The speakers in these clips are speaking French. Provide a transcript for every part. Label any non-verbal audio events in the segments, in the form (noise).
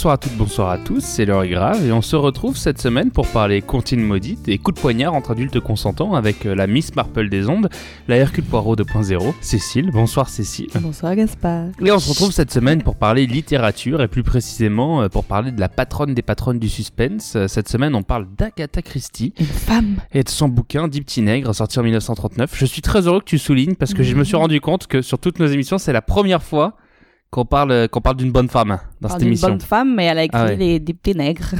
Bonsoir à toutes, bonsoir à tous, c'est l'heure est grave et on se retrouve cette semaine pour parler comptine maudite et coups de poignard entre adultes consentants avec euh, la Miss Marple des ondes, la Hercule Poirot 2.0, Cécile. Bonsoir Cécile. Bonsoir Gaspard. Et on se retrouve cette semaine pour parler littérature et plus précisément euh, pour parler de la patronne des patronnes du suspense. Euh, Cette semaine on parle d'Agatha Christie Une femme. et de son bouquin Dix petits nègres sorti en 1939. Je suis très heureux que tu soulignes parce que je me suis rendu compte que sur toutes nos émissions c'est la première fois qu'on parle qu'on parle d'une bonne femme dans Parle cette émission. bonne femme, mais elle a écrit Ah ouais. les, des petits nègres.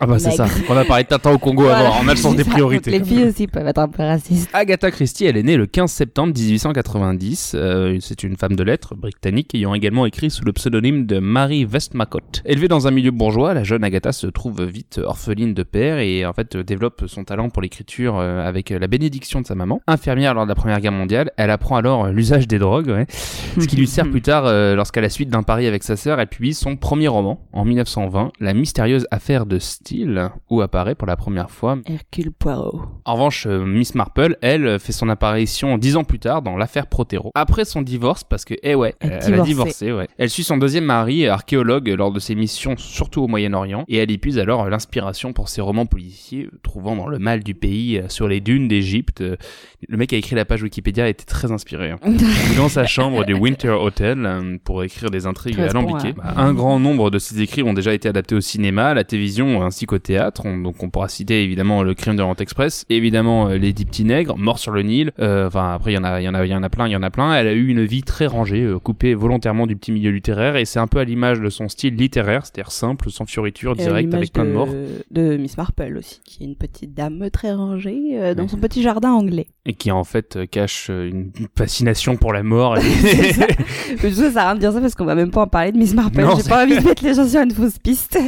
Ah bah c'est ça. On a parlé de Tintin au Congo Voilà. avant. On a le sens des ça. (laughs) priorités. Les filles aussi peuvent être un peu racistes. Agatha Christie, elle est née le 15 septembre 1890. Euh, c'est une femme de lettres britannique ayant également écrit sous le pseudonyme de Mary Westmacott. Élevée dans un milieu bourgeois, la jeune Agatha se trouve vite orpheline de père et en fait développe son talent pour l'écriture euh, avec la bénédiction de sa maman. Infirmière lors de la Première Guerre mondiale, elle apprend alors euh, l'usage des drogues, ouais, ce qui lui sert (laughs) plus tard euh, lorsqu'à la suite d'un pari avec sa sœur, elle publie son premier roman en 1920, La mystérieuse affaire de Steele, où apparaît pour la première fois Hercule Poirot. en revanche, euh, Miss Marple, elle, euh, fait son apparition dix ans plus tard dans l'affaire Protero. Après son divorce, parce que, eh ouais, Elle elle, a divorcé. ouais. Elle suit son deuxième mari, archéologue, lors de ses missions, surtout au Moyen-Orient, et elle épuise alors euh, l'inspiration pour ses romans policiers, euh, trouvant dans le mal du pays, euh, sur les dunes d'Égypte. euh, Le mec qui a écrit la page Wikipédia était très inspiré. hein. (laughs) Dans sa chambre du Winter Hotel euh, pour écrire des intrigues alambiquées. Bah, un grand nombre de ses écrits ont déjà été adaptés au cinéma, à la télévision ainsi qu'au théâtre. On- donc on pourra citer évidemment Le Crime de l'Orient Express, évidemment euh, Les Dix Petits Nègres, Mort sur le Nil. Euh, Enfin après il y en a, il y en a, il y en a plein, il y en a plein. Elle a eu une vie très rangée, euh, coupée volontairement du petit milieu littéraire et c'est un peu à l'image de son style littéraire, c'est-à-dire simple, sans fioriture, direct, avec plein de de- morts De Miss Marple aussi, qui est une petite dame très rangée euh, dans son petit jardin anglais. et qui en fait cache une fascination pour la mort. (laughs) et- ça. Ça dire ça parce qu'on va même pas en parler de Miss Marple. J'ai pas envie de mettre les gens sur une fausse piste.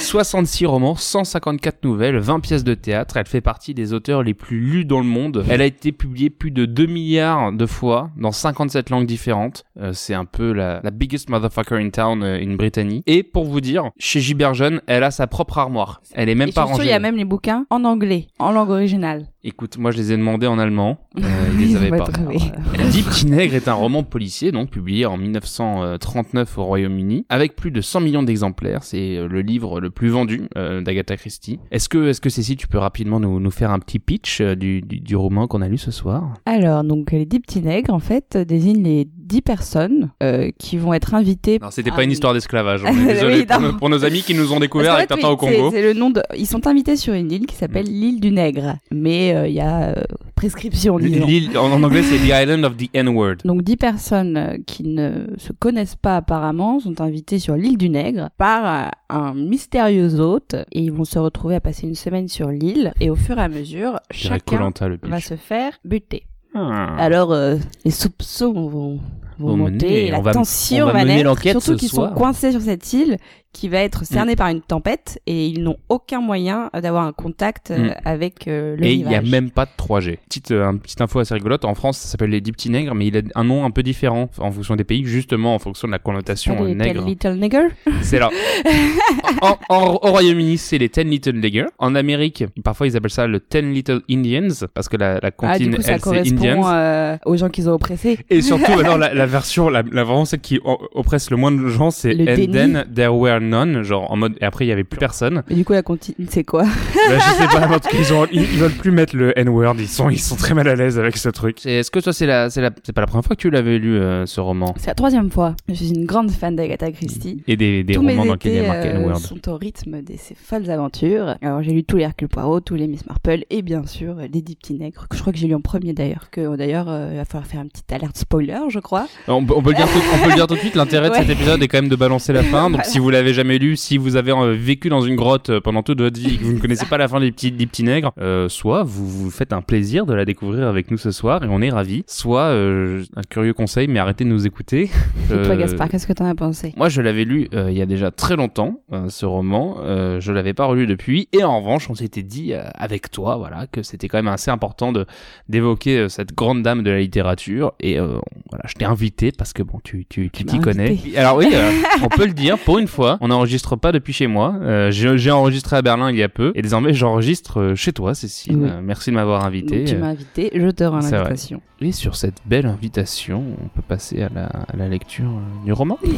66 romans, 154 nouvelles, 20 pièces de théâtre. Elle fait partie des auteurs les plus lus dans le monde. Elle a été publiée plus de 2 milliards de fois dans 57 langues différentes. Euh, c'est un peu la, la biggest motherfucker in town euh, in Brittany. Et pour vous dire, chez Giberjeune, elle a sa propre armoire. Elle est même Et pas rangée. il y a même les bouquins en anglais, en langue originale. Écoute, moi je les ai demandés en allemand. Euh, ils (laughs) les avaient pas. Petits Nègres est un roman policier, donc publié en 1939 au Royaume-Uni, avec plus de 100 millions d'exemplaires. C'est euh, le livre le plus vendu euh, d'Agatha Christie. Est-ce que, est-ce que Cécile, tu peux rapidement nous, nous faire un petit pitch euh, du, du, du roman qu'on a lu ce soir? Alors, donc, les petits nègres, en fait, désignent les dix personnes euh, qui vont être invitées. Non, c'était pas une histoire d'esclavage. On est (laughs) désolé Oui, pour, nos, pour nos amis qui nous ont découvert avec Tintin au oui, Congo. C'est le nom de. Ils sont invités sur une île qui s'appelle l'île du Nègre, mais euh, il y a euh, prescription. L'île- en, anglais, c'est The Island of the N-Word. Donc dix personnes qui ne se connaissent pas apparemment sont invitées sur l'île du Nègre par un mystérieux hôte et ils vont se retrouver à passer une semaine sur l'île et au fur et à mesure chacun le va se faire buter. Ah. Alors euh, les soupçons vont, vont Vont monter, mener, et la on va- tension on va va, mener naître, l'enquête surtout qu'ils soir. sont coincés sur cette île qui va être cernée par une tempête et ils n'ont aucun moyen euh, d'avoir un contact euh, Mm. avec euh, le Et il n'y a même pas de 3G. Petite, euh, info assez rigolote, en France ça s'appelle les dix petits nègres, mais il a un nom un peu différent en fonction des pays, justement en fonction de la connotation les nègre. Tell Little Nigger C'est là. (laughs) en, en- au Royaume-Uni, c'est les Ten Little Nigger. En Amérique, parfois ils appellent ça le Ten Little Indians, parce que la, la Ah, comptine, du coup, ça elle, c'est correspond Indians. euh, aux gens qu'ils ont oppressés. Et surtout, (laughs) alors, la, la version, la, la vraiment celle qui oppresse le moins de gens, c'est Le And then there were none, genre en mode, et après il y avait plus personne. Mais du coup, la continue, c'est quoi? Bah, je sais pas, en tout cas, ils, ont, ils, ils veulent plus mettre le N-word, ils sont, ils sont très mal à l'aise avec ce truc. Est-ce que toi, c'est la, c'est la, c'est pas la première fois que tu l'avais lu, euh, ce roman? C'est la troisième fois. Je suis une grande fan d'Agatha Christie. Et des, des romans mes dans lesquels il y a marqué euh, N-word. sont au rythme de ces folles aventures. Alors, j'ai lu tous les Hercule Poirot, tous les Miss Marple et bien sûr euh, les Dix Petits Nègres, que je crois que j'ai lu en premier d'ailleurs. Que d'ailleurs, euh, il va falloir faire une petite alerte spoiler, je crois. On, peut- on peut le dire tout, on peut le dire tout de suite, l'intérêt de (laughs) cet épisode est quand même de balancer la fin. Donc (laughs) Voilà. si vous l'avez jamais lu, si vous avez euh, vécu dans une grotte euh, pendant toute votre vie et que vous ne connaissez pas la fin des petits, des petits nègres, euh, soit vous vous faites un plaisir de la découvrir avec nous ce soir et on est ravis. Soit, un curieux conseil, mais arrêtez de nous écouter. (laughs) Et toi, Gaspard, qu'est-ce que t'en as pensé? Moi, je l'avais lu il y a déjà très longtemps, ce roman. Je l'avais pas relu depuis. Et en revanche, on s'était dit avec toi, voilà, que c'était quand même assez important de d'évoquer cette grande dame de la littérature. Et euh, voilà, je t'ai invité parce que bon, tu tu tu Tu t'y m'as connais. Alors oui, euh, on peut le dire pour une fois. On n'enregistre pas depuis chez moi. Euh, j'ai enregistré à Berlin il y a peu et désormais j'enregistre euh, chez toi, Cécile. Oui. Euh, merci de m'avoir invité. Donc, tu m'as invité, je te rends l'invitation. Et sur cette belle invitation, on peut passer à la, à la lecture euh, du roman. I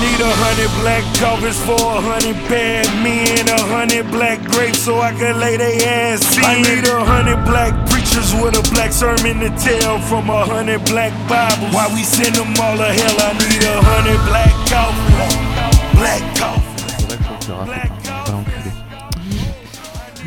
need a hundred black covers for a hundred bad men, a hundred black grapes so I can lay they ass in. I need a hundred black preachers with a black sermon to tell from a hundred black Bibles. Why we send them all to hell? I need a hundred black coffee, que je te rappelle, pas l'enculé.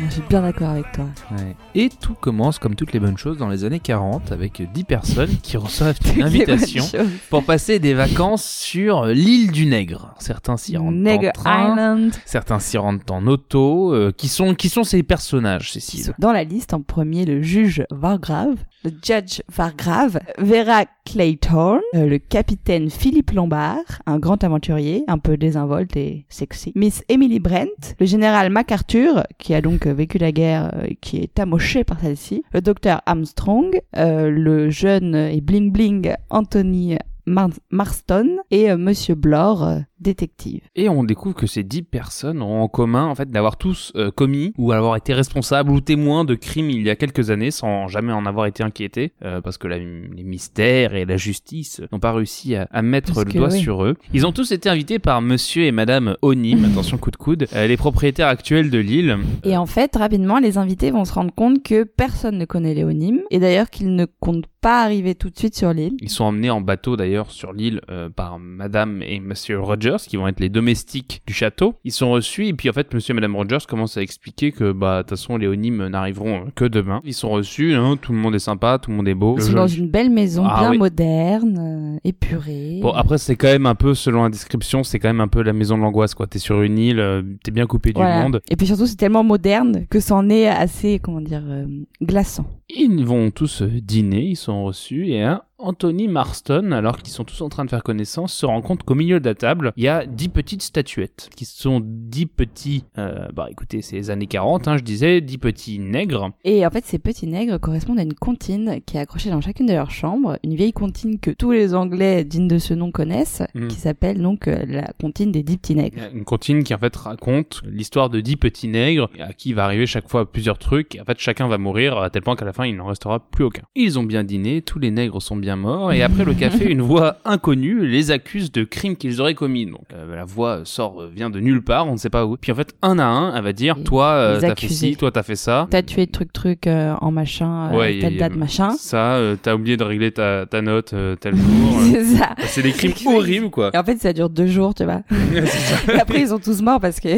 Je suis bien d'accord avec toi. Ouais. Et tout commence comme toutes les bonnes choses dans les années 40 avec 10 personnes qui reçoivent (laughs) une invitation pour passer des vacances sur l'île du Nègre. Certains s'y rendent en train, Island. certains s'y rendent en auto. euh, qui sont qui sont ces personnages, Cécile Dans la liste, en premier, le juge Vargrave, le judge Vargrave, Vera Clayton, euh, le capitaine Philippe Lombard, un grand aventurier, un peu désinvolte et sexy, Miss Emily Brent, le général MacArthur, qui a donc euh, vécu la guerre euh, qui est amoché par celle-ci, le docteur Armstrong, euh, le jeune et bling bling Anthony Mar- Marston. Et Monsieur Blore, détective. Et on découvre que ces 10 personnes ont en commun en fait d'avoir tous euh, commis ou avoir été responsables ou témoins de crimes il y a quelques années sans jamais en avoir été inquiétés euh, parce que la- les mystères et la justice n'ont pas réussi à, à mettre Parce le doigt oui. sur eux. Ils ont tous été invités par monsieur et madame Onim, (laughs) attention coup de coude, euh, les propriétaires actuels de l'île. Et en fait, rapidement, les invités vont se rendre compte que personne ne connaît Léonim, et d'ailleurs qu'ils ne comptent pas arriver tout de suite sur l'île. Ils sont emmenés en bateau d'ailleurs sur l'île par madame et monsieur Rogers qui vont être les domestiques du château. Ils sont reçus et puis en fait monsieur et madame Rogers commencent à expliquer que bah de toute façon les Onymes n'arriveront que demain. Ils sont reçus, hein, tout le monde est sympa, tout le monde est beau. Ils sont dans joli- une belle maison, Ah bien oui. moderne, euh, épurée. Bon après c'est quand même un peu selon la description, c'est quand même un peu la maison de l'angoisse quoi. T'es sur une île, euh, t'es bien coupé Voilà. du monde. Et puis surtout, c'est tellement moderne que c'en est assez, comment dire, euh, glaçant. Ils vont tous euh, dîner, ils sont reçus et un Anthony Marston, alors qu'ils sont tous en train de faire connaissance, se rend compte qu'au milieu de la table, il y a dix petites statuettes, qui sont dix petits, euh, bah écoutez, c'est les années 40, hein, je disais, dix petits nègres. Et en fait, ces petits nègres correspondent à une comptine qui est accrochée dans chacune de leurs chambres, une vieille comptine que tous les Anglais dignes de ce nom connaissent, Mm. qui s'appelle donc euh, la comptine des dix petits nègres. Une comptine qui en fait raconte l'histoire de dix petits nègres, à qui va arriver chaque fois plusieurs trucs, et en fait chacun va mourir, à tel point qu'à la fin il n'en restera plus aucun. Ils ont bien dîné, tous les nègres sont bien morts, et après le (laughs) café, une voix inconnue les accuse de crimes qu'ils auraient commis. Donc euh, la voix sort, euh, vient de nulle part, on ne sait pas où. Puis en fait, un à un, elle va dire, toi euh, t'as fait ci, toi t'as fait ça. T'as tué truc truc euh, en machin, euh, Ouais, telle date machin. Ça, euh, t'as oublié de régler ta, ta note euh, tel (laughs) jour. euh. C'est ça. c'est des crimes horribles quoi. Et en fait, ça dure deux jours, tu vois. (laughs) Et après, ils sont tous morts parce que,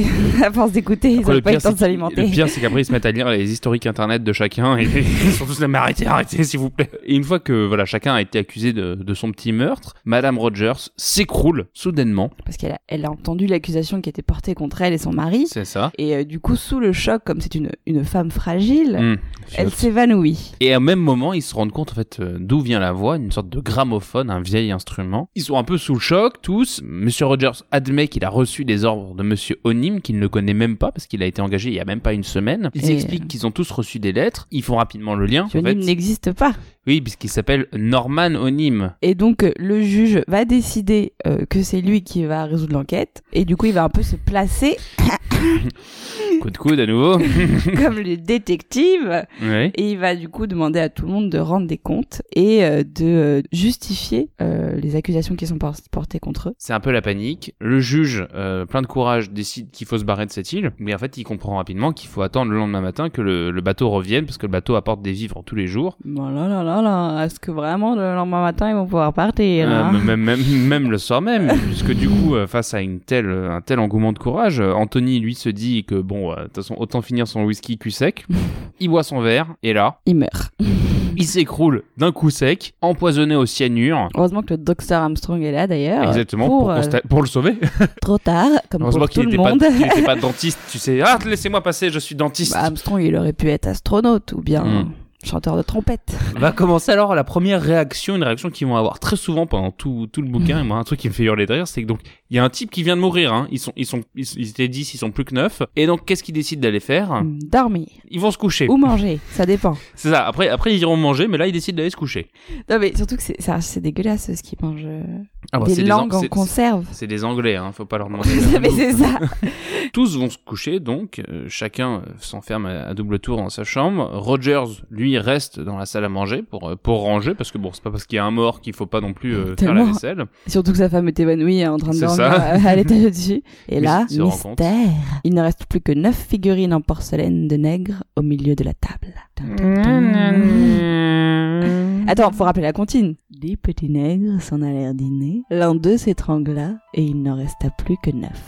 à force d'écouter, ils n'ont pas eu le temps de s'alimenter. le pire, c'est qu'après, ils se mettent à lire les historiques internet de chacun et ils sont tous là, mais arrêtez, arrêtez, s'il vous plaît. Et une fois que, voilà, chacun a été accusé de, de son petit meurtre, Madame Rogers s'écroule soudainement. Parce qu'elle a, elle a entendu l'accusation qui était portée contre elle et son mari. C'est ça. Et euh, du coup, sous le choc, comme c'est une, une femme fragile, Hum, elle s'évanouit. Et au même moment, ils se rendent compte, en fait, euh, d'où vient la voix, une sorte de gramophone, un vieil instrument. Ils sont un peu sous le choc, tous. Monsieur Rogers admet qu'il a reçu des ordres de Monsieur Onim, qu'il ne connaît même pas, parce qu'il a été engagé il y a même pas une semaine. Ils Et, expliquent qu'ils ont tous reçu des lettres. Ils font rapidement le lien. en fait. n'existe pas. Oui, puisqu'il s'appelle Norman Onim. Et donc, euh, le juge va décider euh, que c'est lui qui va résoudre l'enquête. Et du coup, il va un peu se placer (coughs) Coup de coude à nouveau. (laughs) comme le détective. oui. Et il va du coup demander à tout le monde de rendre des comptes et euh, de justifier euh, les accusations qui sont por- portées contre eux. C'est un peu la panique. Le juge, plein de courage, décide qu'il faut se barrer de cette île. Mais en fait, il comprend rapidement qu'il faut attendre le lendemain matin que le, le bateau revienne, parce que le bateau apporte des vivres tous les jours. Bon là là là là, est-ce que vraiment le lendemain matin ils vont pouvoir partir Euh, hein même, même, même le soir même, (laughs) puisque du coup, euh, face à une telle, un tel engouement de courage, euh, Anthony, lui, se dit que bon, de toute façon, autant finir son whisky cul sec. (laughs) Il boit son verre, et là, Il meurt. (laughs) il s'écroule d'un coup sec, empoisonné au cyanure. Heureusement que le docteur Armstrong est là d'ailleurs. Exactement, Pour, pour, euh, consta- pour le sauver. trop tard, comme Heureusement pour tout le n'était monde. qu'il était pas dentiste, tu sais. Ah, laissez-moi passer, je suis dentiste. Bah, Armstrong, il aurait pu être astronaute ou bien Mm. Chanteur de trompette. (laughs) Va commencer alors la première réaction, une réaction qu'ils vont avoir très souvent pendant tout, tout le bouquin. Et moi, un truc qui me fait hurler de rire, c'est que donc Il y a un type qui vient de mourir, hein. Ils sont, ils sont, ils, ils étaient 10, ils sont plus que 9. Et donc, qu'est-ce qu'ils décident d'aller faire Hmm, Dormir. Ils vont se coucher. Ou manger, ça dépend. (laughs) C'est ça. Après, après, ils iront manger, mais là, ils décident d'aller se coucher. Non mais surtout que c'est ça- c'est dégueulasse ce qu'ils mangent. euh, Ah bah, des langues Ang- en conserve. C'est des Anglais, hein. Faut pas leur (laughs) demander. mais c'est ça. (laughs) Tous vont se coucher, donc euh, chacun euh, s'enferme à, à double tour dans sa chambre. Rogers, lui, reste dans la salle à manger pour euh, pour ranger, parce que bon, c'est pas parce qu'il y a un mort qu'il faut pas non plus euh, faire la vaisselle. Surtout que sa femme est évanouie en train de dormir ça. à l'étage au-dessus. Et Mais là, mystère. Il ne reste plus que neuf figurines en porcelaine de nègre au milieu de la table. Tum. Attends, faut rappeler la comptine. Les petits nègres s'en allèrent dîner. L'un d'eux s'étrangla et il n'en resta plus que neuf.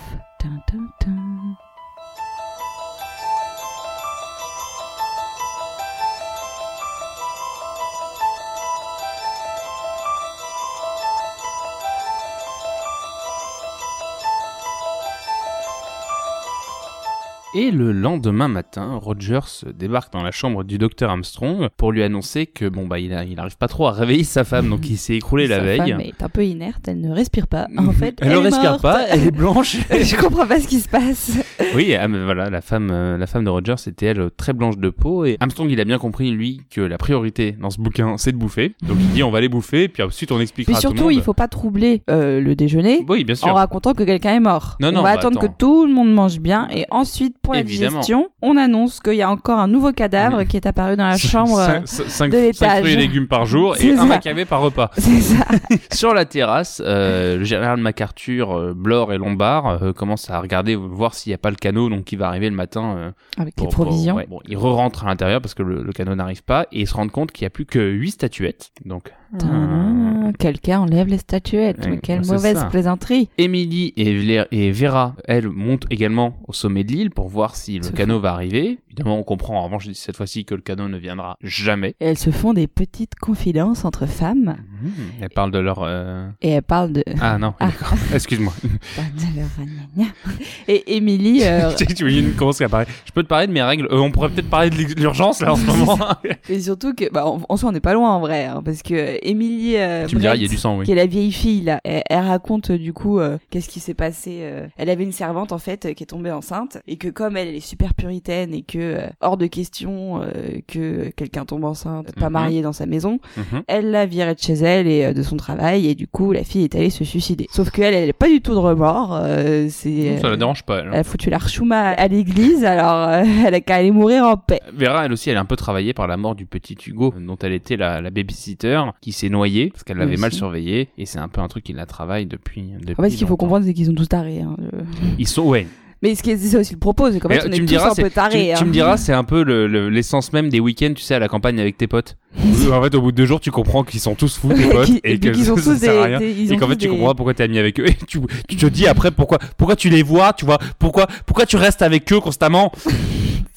Et le lendemain matin, Rogers débarque dans la chambre du docteur Armstrong pour lui annoncer que bon bah il, a- il arrive pas trop à réveiller sa femme, donc il s'est écroulé la Sa veille. femme est un peu inerte, elle ne respire pas. En fait, elle ne respire morte. pas, elle est blanche. (laughs) Je comprends pas ce qui se passe. oui, ah, mais voilà, la femme, euh, la femme de Rogers était elle très blanche de peau et Armstrong il a bien compris lui que la priorité dans ce bouquin c'est de bouffer. Donc il dit on va les bouffer puis ensuite on expliquera Puis à tout le surtout, monde. il faut pas troubler euh, le déjeuner Oui, bien sûr. en racontant que quelqu'un est mort. Non, non, on va bah, attendre attends. que tout le monde mange bien et ensuite, pour la digestion, on annonce qu'il y a encore un nouveau cadavre qui est apparu dans la chambre. 5 de l'étage. fruits et légumes par jour et C'est un ça. macavé par repas. (laughs) C'est ça. (laughs) Sur la terrasse, euh, le général MacArthur, euh, Blore et Lombard euh, commencent à regarder, voir s'il n'y a pas le canot donc qui va arriver le matin. euh, Avec pour- les provisions. pour- ouais. Bon, ils re-rentrent à l'intérieur parce que le, le canot n'arrive pas et ils se rendent compte qu'il n'y a plus que 8 statuettes. Donc, Quelqu'un enlève les statuettes. Ouais, quelle mauvaise ça. plaisanterie. Emily et, Vera, elles, montent également au sommet de l'île pour voir si le Se canot va arriver. Évidemment, on comprend en revanche cette fois-ci que le canot ne viendra jamais. Et elles se font des petites confidences entre femmes. Mmh, elles parlent de leur... euh, Et elles parlent de... Ah non, Ah. d'accord. (laughs) Excuse-moi. Et Émilie... (laughs) euh, tu tu imagines comment ça apparaît Je peux te parler de mes règles Euh, On pourrait peut-être parler de l'urgence là en ce (laughs) moment. Et surtout que, bah, en, en soi, on n'est pas loin en vrai, hein, parce que Émilie, euh, tu me diras, il y a Brett, du sang, oui. qui est la vieille fille là, elle, elle raconte euh, du coup euh, qu'est-ce qui s'est passé. elle avait une servante en fait qui est tombée enceinte et que comme elle, elle est super puritaine et que hors de question que quelqu'un tombe enceinte, pas Mhm. marié dans sa maison, Mhm. elle l'a virée de chez elle et de son travail et du coup la fille est allée se suicider. Sauf qu'elle, elle est pas du tout de remords. c'est Ça la dérange pas. Elle. elle a foutu l'archouma à l'église, alors (laughs) elle a qu'à aller mourir en paix. Vera, elle aussi, elle est un peu travaillée par la mort du petit Hugo, dont elle était la, la babysitter, qui s'est noyée parce qu'elle l'avait mal surveillée, et c'est un peu un truc qui la travaille depuis. depuis En fait, ce qu'il faut comprendre, c'est qu'ils sont tous tarés. hein, le- Ils sont, ouais. Mais ce qui est, c'est ça aussi le propos, c'est Mais on tu est me tous diras, un c'est- peu tarés. Tu, tu hein. me diras, c'est un peu le- le- l'essence même des week-ends, tu sais, à la campagne avec tes potes. En fait, au bout de deux jours, tu comprends qu'ils sont tous fous, (laughs) tes potes, Qui- et, et que qu'ils ont ça, tous ça sert à des- rien. des- ils et qu'en fait, tu comprends pourquoi t'es ami avec eux. Et tu, tu te dis après pourquoi, pourquoi tu les vois, tu vois, pourquoi, pourquoi tu restes avec eux constamment?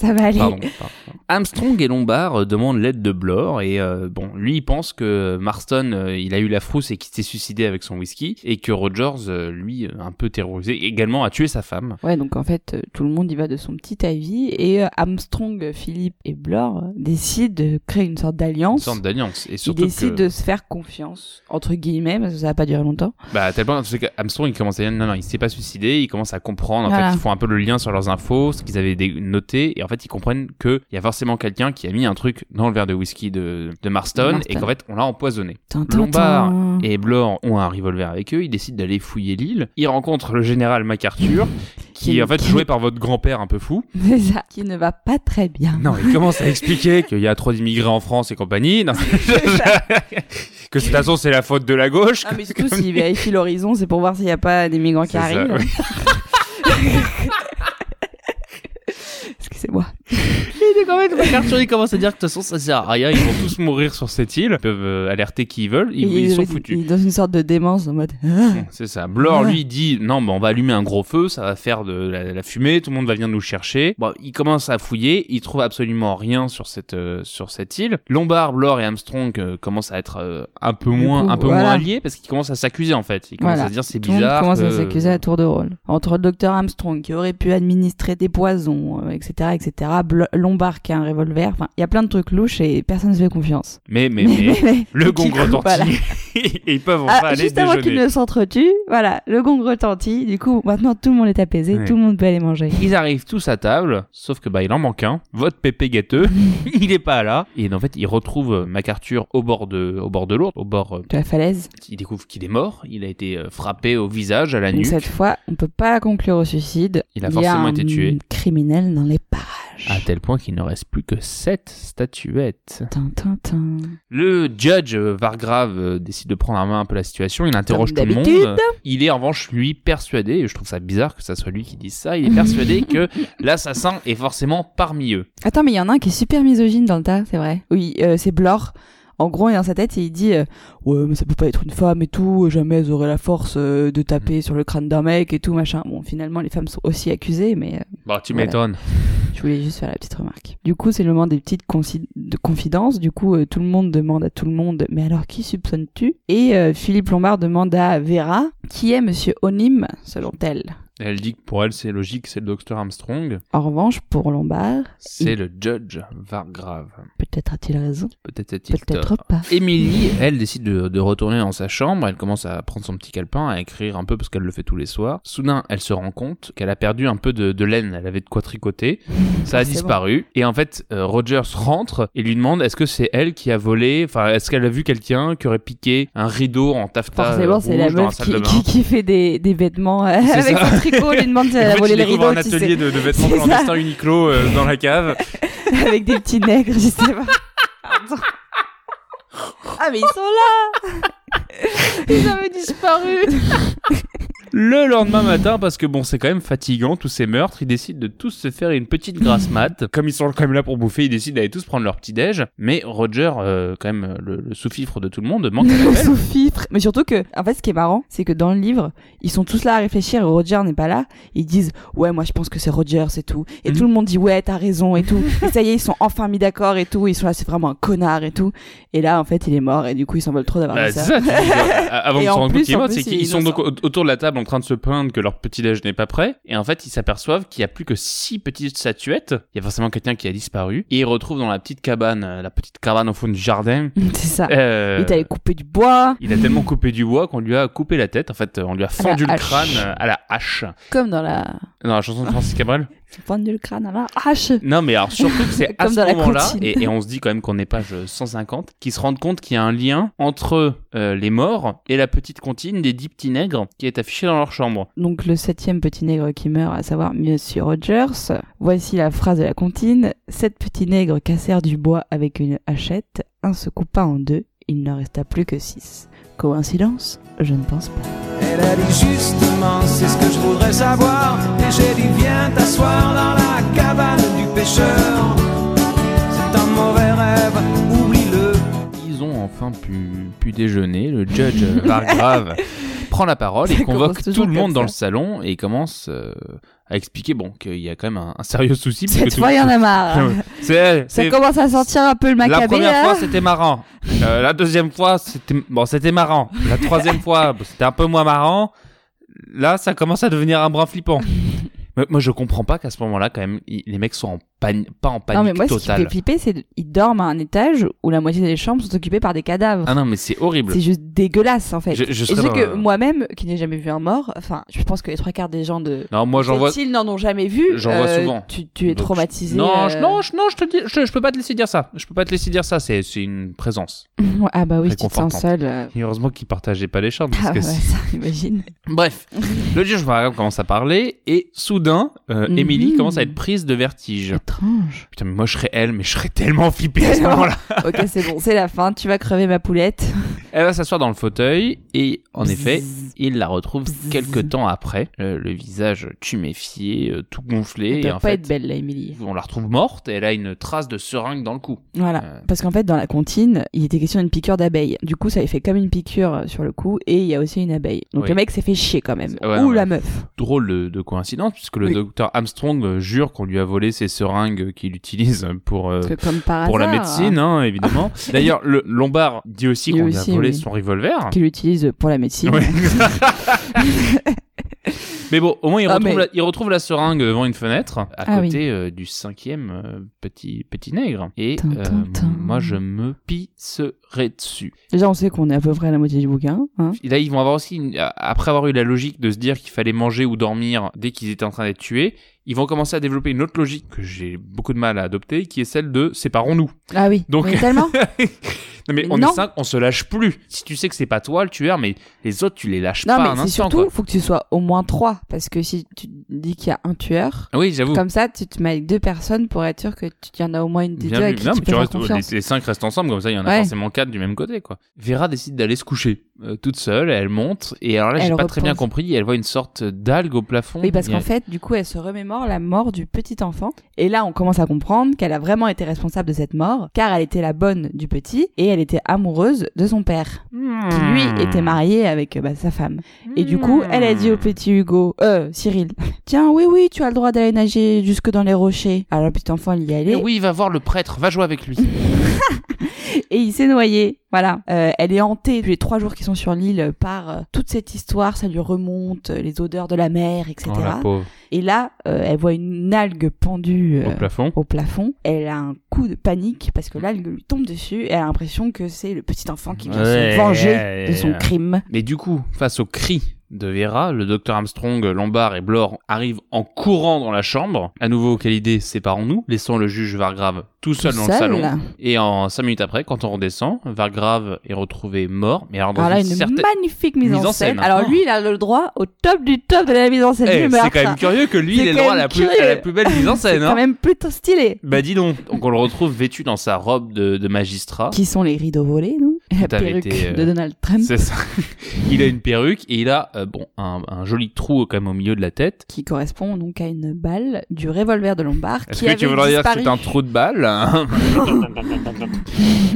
Ça va aller. Pardon, pardon. Armstrong et Lombard euh, demandent l'aide de Blore et euh, bon, lui il pense que Marston euh, il a eu la frousse et qu'il s'est suicidé avec son whisky et que Rogers euh, lui un peu terrorisé également a tué sa femme. Ouais, donc en fait, tout le monde y va de son petit avis et euh, Armstrong, Philippe et Blore décident de créer une sorte Une d'alliance. sorte d'alliance et Ils surtout décident que, de se faire confiance, entre guillemets, parce que ça va pas durer longtemps. bah à tel point c'est qu'Armstrong il commence à dire non non il s'est pas suicidé, il commence à comprendre en Voilà. fait ils font un peu le lien sur leurs infos, ce qu'ils avaient noté et en fait ils comprennent que il y a forcément quelqu'un qui a mis un truc dans le verre de whisky de, de Marston, Marston. et qu'en fait on l'a empoisonné. Tin, tin, Lombard et Blore ont un revolver avec eux, ils décident d'aller fouiller l'île. Ils rencontrent le général MacArthur, (laughs) qui est en fait Qui- joué par votre grand-père un peu fou. C'est ça, qui ne va pas très bien. Non, il commence à (laughs) expliquer qu'il y a trop d'immigrés en France et compagnie. Non. (laughs) que de toute façon c'est la faute de la gauche. Ah, mais surtout, s'il vérifie l'horizon, c'est pour voir s'il n'y a pas des migrants qui ça, arrivent. ouais. Excusez-moi. Et (laughs) en fait, MacArthur il commence à dire que de toute façon ça sert à rien, ils vont tous mourir sur cette île. Ils peuvent euh, alerter qui ils veulent, ils, ils sont foutus. il est dans une sorte de démence en mode. Ah. C'est ça. Blore, Ouais. lui, dit non, mais on va allumer un gros feu, ça va faire de la, la fumée, tout le monde va venir nous chercher. Bon, il commence à fouiller, il trouve absolument rien sur cette euh, sur cette île. Lombard, Blore et Armstrong euh, commencent à être un peu moins coup, un peu voilà. moins alliés parce qu'ils commencent à s'accuser en fait. Ils commencent Voilà. à se dire c'est bizarre. commence à que- s'accuser à tour de rôle. Entre le docteur Armstrong qui aurait pu administrer des poisons, etc., etc., Lombard qui a un revolver. Enfin, il y a plein de trucs louches et personne ne se fait confiance. Mais, mais, mais, le gong retentit (laughs) et ils peuvent enfin Ah, aller juste avant qu'ils ne s'entretuent, voilà, le gong retentit. Du coup, maintenant tout le monde est apaisé, Ouais. tout le monde peut aller manger. Ils arrivent tous à table, sauf que bah il en manque un. Votre pépé gâteux, (laughs) il est pas là. Et en fait, il retrouve MacArthur au bord de, au bord de l'eau, au bord. euh, De la falaise. il découvre qu'il est mort. Il a été euh, frappé au visage, à la nuque. cette fois, on peut pas conclure au suicide. Il a forcément un été tué. criminel dans les parages. À tel point qu'il ne reste plus que sept statuettes. Le judge euh, Vargrave euh, décide de prendre en main un peu la situation. Il interroge tout le monde. Il est en revanche lui persuadé, et je trouve ça bizarre que ça soit lui qui dise ça. Il est persuadé (laughs) que l'assassin est forcément parmi eux. Attends, mais il y en a un qui est super misogyne dans le tas, c'est vrai. Oui, euh, c'est Blore. En gros, il est dans sa tête et il dit euh, Ouais, mais ça peut pas être une femme et tout, jamais elles auraient la force euh, de taper Mm. sur le crâne d'un mec et tout, machin. Bon, finalement, les femmes sont aussi accusées, mais euh, Bah, tu Voilà. m'étonnes. je voulais juste faire la petite remarque. Du coup, c'est le moment des petites confi- de confidences. Du coup, euh, tout le monde demande à tout le monde Mais alors, qui soupçonnes-tu? Et Philippe Lombard demande à Vera Qui est Monsieur Onim, selon elle Elle dit que pour elle, c'est logique, c'est le docteur Armstrong. En revanche, pour Lombard, C'est le judge Vargrave. peut-être a-t-il raison, Peut-être est-il peut-être pas. Émilie, elle décide de, de retourner dans sa chambre. Elle commence à prendre son petit calepin, à écrire un peu parce qu'elle le fait tous les soirs. Soudain, elle se rend compte qu'elle a perdu un peu de, de laine. Elle avait de quoi tricoter. Ça a Forcément. disparu. Et en fait, euh, Rogers rentre et lui demande est-ce que c'est elle qui a volé? Enfin, est-ce qu'elle a vu quelqu'un qui aurait piqué un rideau en taffetas Forcément, euh, c'est la meuf qui, fait des, des vêtements euh, avec ça. son tricot. lui demande les rideaux. un tu atelier sais, de, de vêtements clandestins Uniqlo euh, dans la cave. (laughs) avec des petits nègres, je sais pas. Pardon. Ah, mais ils sont là (laughs) Ils avaient disparu (laughs) Le lendemain matin, parce que bon, c'est quand même fatigant, tous ces meurtres, ils décident de tous se faire une petite grasse (laughs) mat. Comme ils sont quand même là pour bouffer, ils décident d'aller tous prendre leur petit déj. Mais Roger, euh, quand même le, le sous-fifre de tout le monde, manque à. Sous-fifre. Mais surtout que, en fait, ce qui est marrant, c'est que dans le livre, ils sont tous là à réfléchir et Roger n'est pas là. Ils disent, ouais, moi je pense que c'est Roger, c'est tout. Et Mhm. tout le monde dit, ouais, t'as raison et tout. et ça y est, ils sont enfin mis d'accord et tout. Ils sont là, c'est vraiment un connard et tout. Et là, en fait, il est mort et du coup, ils s'en veulent trop d'avoir Bah, ça. avant (laughs) de se en rendre compte qu'il est mort, c'est qu'ils sont donc autour de la table en train de se plaindre que leur petit déj n'est pas prêt. Et en fait, ils s'aperçoivent qu'il y a plus que six petites statuettes. Il y a forcément quelqu'un qui a disparu. Et ils retrouvent dans la petite cabane, euh, la petite cabane au fond du jardin. (laughs) c'est ça. euh, Il est allé couper du bois, il a tellement coupé du bois qu'on lui a coupé la tête. En fait, on lui a fendu le hache. crâne euh, à la hache. comme dans la, Dans la chanson de Francis Cabrel. Fendu le crâne à la hache. Non, mais alors surtout que c'est (laughs) à ce moment-là, et, et on se dit quand même qu'on est page 150, qu'ils se rendent compte qu'il y a un lien entre euh, les morts et la petite comptine des dix petits nègres qui est affichée dans leur chambre. Donc le septième petit nègre qui meurt, à savoir Monsieur Rogers. Voici la phrase de la comptine. Sept petits nègres cassèrent du bois avec une hachette. Un se coupa en deux. Il ne resta plus que six. Coïncidence Je ne pense pas. Elle a dit justement, c'est ce que je voudrais savoir. Et j'ai dit, viens t'asseoir dans la cabane du pêcheur. C'est un mauvais rêve, enfin pu, pu déjeuner. Le judge (laughs) Vargrave prend la parole Ça et convoque tout le monde dans le salon et commence euh, à expliquer bon qu'il y a quand même un, un sérieux souci. parce Cette que fois, il y en a marre. (laughs) C'est, Ça commence à sentir un peu le la macabé. première là. fois c'était marrant. Euh, la deuxième fois c'était bon c'était marrant. La troisième (laughs) fois c'était un peu moins marrant. Là ça commence à devenir un brin flippant. Moi je comprends pas qu'à ce moment-là quand même les mecs soient en pas en panique non, mais moi, ce qui me totale. fait flipper, c'est qu'ils dorment à un étage où la moitié des chambres sont occupées par des cadavres. Ah non mais c'est horrible. C'est juste dégueulasse, en fait. Je- je Et je sais que moi-même, qui n'ai jamais vu un mort, enfin, je pense que les trois quarts des gens de Non moi j'en vois île n'en ont jamais vu. J'en vois euh, souvent. Tu, tu es Donc, traumatisé. Non, euh, je, non, non, je te dis, je, je peux pas te laisser dire ça. Je peux pas te laisser dire ça. C'est, une présence. (laughs) Ah bah oui, tu te sens seul. euh. Et heureusement qu'ils partageaient pas les chambres. Parce Ah que ça, imagine. (laughs) Bref, le juge Vargrave commence à parler et soudain, euh, Mhm. Emily commence à être prise de vertige. Étrange. Putain, mais moi je serais elle, mais je serais tellement flippé à ce moment-là. ok, c'est bon, c'est la fin. Tu vas crever ma poulette. Elle va s'asseoir dans le fauteuil et en effet, il la retrouve Bzzz. quelques temps après, le visage tuméfié, euh, tout gonflé. Elle Et doit en pas fait, être belle, là, Emily. on la retrouve morte et elle a une trace de seringue dans le cou. Voilà. Euh. Parce qu'en fait, dans la comptine, il était question d'une piqûre d'abeille. Du coup, ça avait fait comme une piqûre euh, sur le cou et il y a aussi une abeille. Donc Oui. le mec s'est fait chier quand même. Ouais, Ou ouais. la meuf. drôle de, de coïncidence puisque le Oui. docteur Armstrong jure qu'on lui a volé ses seringues qu'il utilise pour euh, par pour la médecine hein, évidemment. (laughs) D'ailleurs le Lombard dit aussi qu'on lui a volé oui. son revolver. Qu'il utilise pour la médecine. Ouais. (laughs) Mais bon, au moins il Ah, retrouve, mais- la, il retrouve la seringue devant une fenêtre, à Ah oui. côté euh, du cinquième euh, petit petit nègre. Et euh, moi, je me pisserai dessus. Déjà, on sait qu'on est à peu près à la moitié du bouquin. Hein. Et là, ils vont avoir aussi, une- après avoir eu la logique de se dire qu'il fallait manger ou dormir dès qu'ils étaient en train d'être tués, ils vont commencer à développer une autre logique que j'ai beaucoup de mal à adopter, qui est celle de séparons-nous. Ah oui. Donc- Mais tellement. (laughs) Non mais Mais on non. est cinq, on se lâche plus. Si tu sais que c'est pas toi le tueur, mais les autres tu les lâches Non, pas mais un c'est instant surtout, quoi. faut que tu sois au moins trois. Parce que si tu dis qu'il y a un tueur, Oui, j'avoue. comme ça, tu te mets avec deux personnes pour être sûr que tu il y en a au moins une des Bien deux qui Non, tu mais peux tu faire restes, confiance. les, les cinq restent ensemble, comme ça il y en a Ouais. forcément quatre du même côté, quoi. Vera décide d'aller se coucher, euh, toute seule, elle monte, et alors là j'ai pas très bien compris, elle voit une sorte d'algue au plafond. Oui, parce Il qu'en fait, du coup, elle se remémore la mort du petit enfant. Et là, on commence à comprendre qu'elle a vraiment été responsable de cette mort, car elle était la bonne du petit et elle était amoureuse de son père, qui lui Hmm. était marié avec euh, bah, sa femme. Et du coup, elle a dit au petit Hugo, euh, Cyril, tiens, oui, oui, tu as le droit d'aller nager jusque dans les rochers. Alors le petit enfant, il y allait. Eh oui, va voir le prêtre, va jouer avec lui. (laughs) et il s'est noyé. Voilà. Euh, elle est hantée depuis les trois jours qu'ils sont sur l'île par euh, toute cette histoire. Ça lui remonte, euh, les odeurs de la mer, etc. Oh et là, euh, elle voit une algue pendue euh, Au plafond. au plafond. Elle a un coup de panique parce que l'algue lui tombe dessus et elle a l'impression que c'est le petit enfant qui vient Ouais, se venger ouais, de son crime. Mais du coup, face au cri de Vera, le docteur Armstrong, Lombard et Blore arrivent en courant dans la chambre. À nouveau, quelle idée, séparons-nous, laissons le juge Vargrave tout seul Tout dans seul. le salon. Et en cinq minutes après, quand on redescend, Vargrave est retrouvé mort, mais alors dans Alors là, une, une certaine... magnifique mise, mise en en scène. Alors lui, il a le droit au top du top de la mise en scène Eh, du c'est quand même curieux que lui, C'est il ait le quand droit à la, plus, curieux. à la plus belle mise en (laughs) C'est scène. quand Hein. même plutôt stylé. Bah dis donc, donc on le retrouve vêtu dans sa robe de, de magistrat. Qui sont les rideaux volés, non Et la perruque été, euh, de Donald Trump. C'est ça. (laughs) il a une perruque et il a euh, bon un, un joli trou quand même au milieu de la tête. qui correspond donc à une balle du revolver de Lombard Est-ce qui que avait tu voudrais dire que c'est un trou de balle (laughs)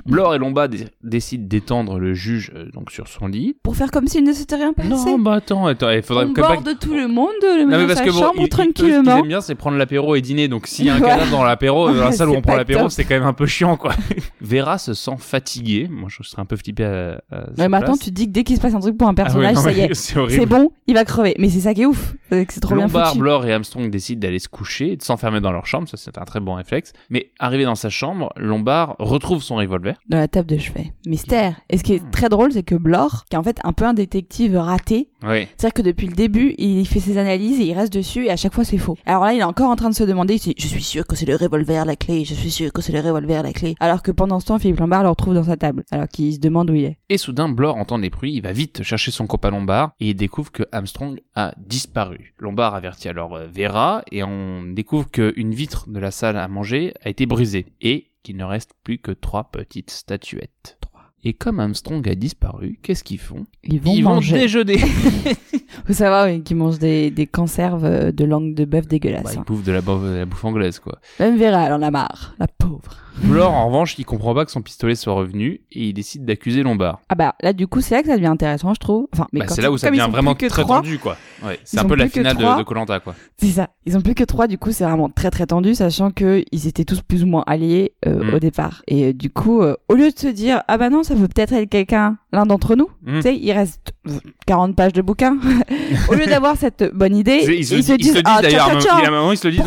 Blore et Lombard dé- décident d'étendre le juge euh, donc sur son lit. Pour faire comme s'il ne s'était rien passé. Non, bah attends, attends, il faudrait On quand même pas borde tout le monde, le Non, mais dans parce sa que bon, chambre il- il- eux, Ce qu'ils tranquillement. aiment bien, c'est prendre l'apéro et dîner. Donc, s'il y a un cadavre dans l'apéro, dans la (laughs) salle où on prend l'apéro, top. c'est quand même un peu chiant, quoi. Vera se sent fatiguée. Moi, je serais un peu flippé à, à sa Ouais, mais attends, place. tu te dis que dès qu'il se passe un truc pour un Ah ouais, personnage, non, ça y est, (laughs) C'est bon, il va crever. Mais c'est ça qui est ouf, c'est trop bien Lombard, foutu. Blore et Armstrong décident d'aller se coucher et de s'enfermer dans leur chambre. Ça, c'est un très bon réflexe. Mais arrivé dans sa chambre, Lombard retrouve son revolver. Dans la table de chevet. Mystère. Et ce qui est très drôle, c'est que Blore, qui est en fait un peu un détective raté, Oui. c'est-à-dire que depuis le début, il fait ses analyses et il reste dessus et à chaque fois c'est faux. Alors là, il est encore en train de se demander, dit, je suis sûr que c'est le revolver la clé, je suis sûr que c'est le revolver la clé. Alors que pendant ce temps, Philippe Lombard le retrouve dans sa table, alors qu'il se demande où il est. Et soudain, Blore entend des bruits, il va vite chercher son copain Lombard et il découvre que Armstrong a disparu. Lombard avertit alors euh, Vera et on découvre qu'une vitre de la salle à manger a été brisée et qu'il ne reste plus que trois petites statuettes. Et comme Armstrong a disparu, qu'est-ce qu'ils font? Ils vont Ils manger. vont déjeuner (laughs) Faut savoir oui, qu'ils mangent des, des conserves euh, de langue de bœuf dégueulasse. bah, Ils hein. bouffent de la, bo- de la bouffe anglaise, quoi. Même Vera, elle en a marre, la pauvre. Blore, en revanche, il comprend pas que son pistolet soit revenu et il décide d'accuser Lombard. Ah bah là du coup c'est là que ça devient intéressant je trouve. Enfin mais Bah, c'est là où ça devient vraiment très tendu, quoi. Ouais, c'est un peu la finale de Colanta, quoi. C'est ça. Ils ont plus que trois du coup c'est vraiment très très tendu sachant que ils étaient tous plus ou moins alliés euh, Mm. au départ. Et euh, du coup euh, au lieu de se dire ah bah non ça peut peut-être être quelqu'un l'un d'entre nous. Mm. Tu sais il reste euh, 40 pages de bouquin. (laughs) au lieu d'avoir cette bonne idée Ils, ils, se, se ils se le disent ah d'ailleurs, tiens. moment- à un moment, ils se le disent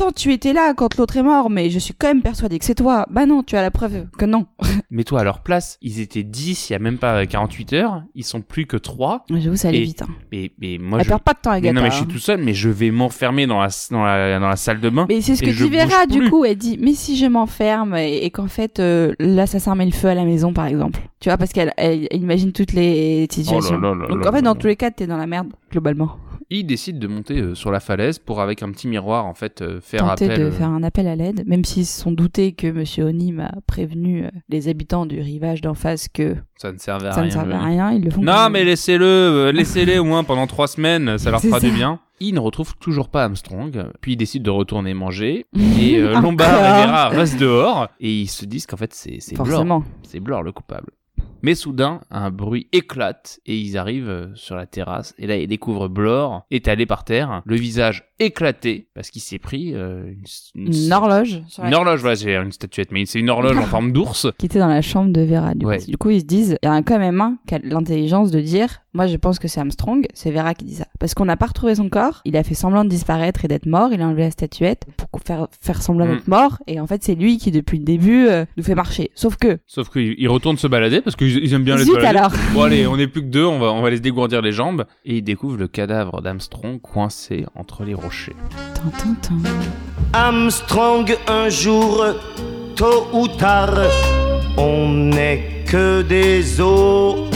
pourtant, tu étais là quand l'autre est mort, mais je suis quand même persuadée que c'est toi. Bah non, tu as la preuve que non. (laughs) Mets-toi à leur place. Ils étaient 10 il y a même pas 48 heures. Ils sont plus que 3. J'avoue, ça allait Et vite. Hein. Mais, mais moi, Elle je. perd pas de temps, Mais Agatha. non, mais je suis hein. tout seul, mais je vais m'enfermer dans la, dans, la, dans la salle de bain. Mais c'est ce que Vera, bouge du plus. coup. Elle dit, mais si je m'enferme et, et qu'en fait, euh, l'assassin met le feu à la maison, par exemple. Tu vois, parce qu'elle elle, elle imagine toutes les situations. Oh là là là Donc en fait, dans tous les cas, t'es dans la merde, globalement. Ils décident de monter euh, sur la falaise pour, avec un petit miroir, en fait, euh, faire Tenter appel. de euh, faire un appel à l'aide, même s'ils se sont doutés que Monsieur Onim a prévenu les habitants du rivage d'en face que Ça ne servait à ça rien. ne servait à je- rien. Ils le font. Non, mais laissez-le, laissez-les au moins pendant trois semaines, ça leur (laughs) fera ça. du bien. Ils ne retrouvent toujours pas Armstrong, puis ils décident de retourner manger. (laughs) Et euh. Lombard et Vera restent dehors, et ils se disent qu'en fait c'est c'est. C'est Blore le coupable. Mais soudain, un bruit éclate et ils arrivent euh, sur la terrasse. Et là, ils découvrent Blore étalé par terre, le visage éclaté parce qu'il s'est pris euh, une, une- Une horloge sur Une horloge, voilà, c'est une statuette, mais c'est une horloge en (laughs) forme d'ours. qui était dans la chambre de Vera. Du, Ouais. coup. du coup, ils se disent, il y en a quand même un qui a l'intelligence de dire, moi je pense que c'est Armstrong, c'est Vera qui dit ça. Parce qu'on n'a pas retrouvé son corps, il a fait semblant de disparaître et d'être mort, il a enlevé la statuette pour faire, faire semblant Mm. d'être mort, et en fait c'est lui qui depuis le début euh, nous fait marcher. Sauf que, Sauf qu'ils ils retournent se balader parce qu'ils ils aiment bien les zut balader. alors Bon allez, on est plus que deux, on va, on va les dégourdir les jambes. Et ils découvrent le cadavre d'Armstrong coincé entre les rochers. Armstrong, un jour, tôt ou tard, on n'est que des os.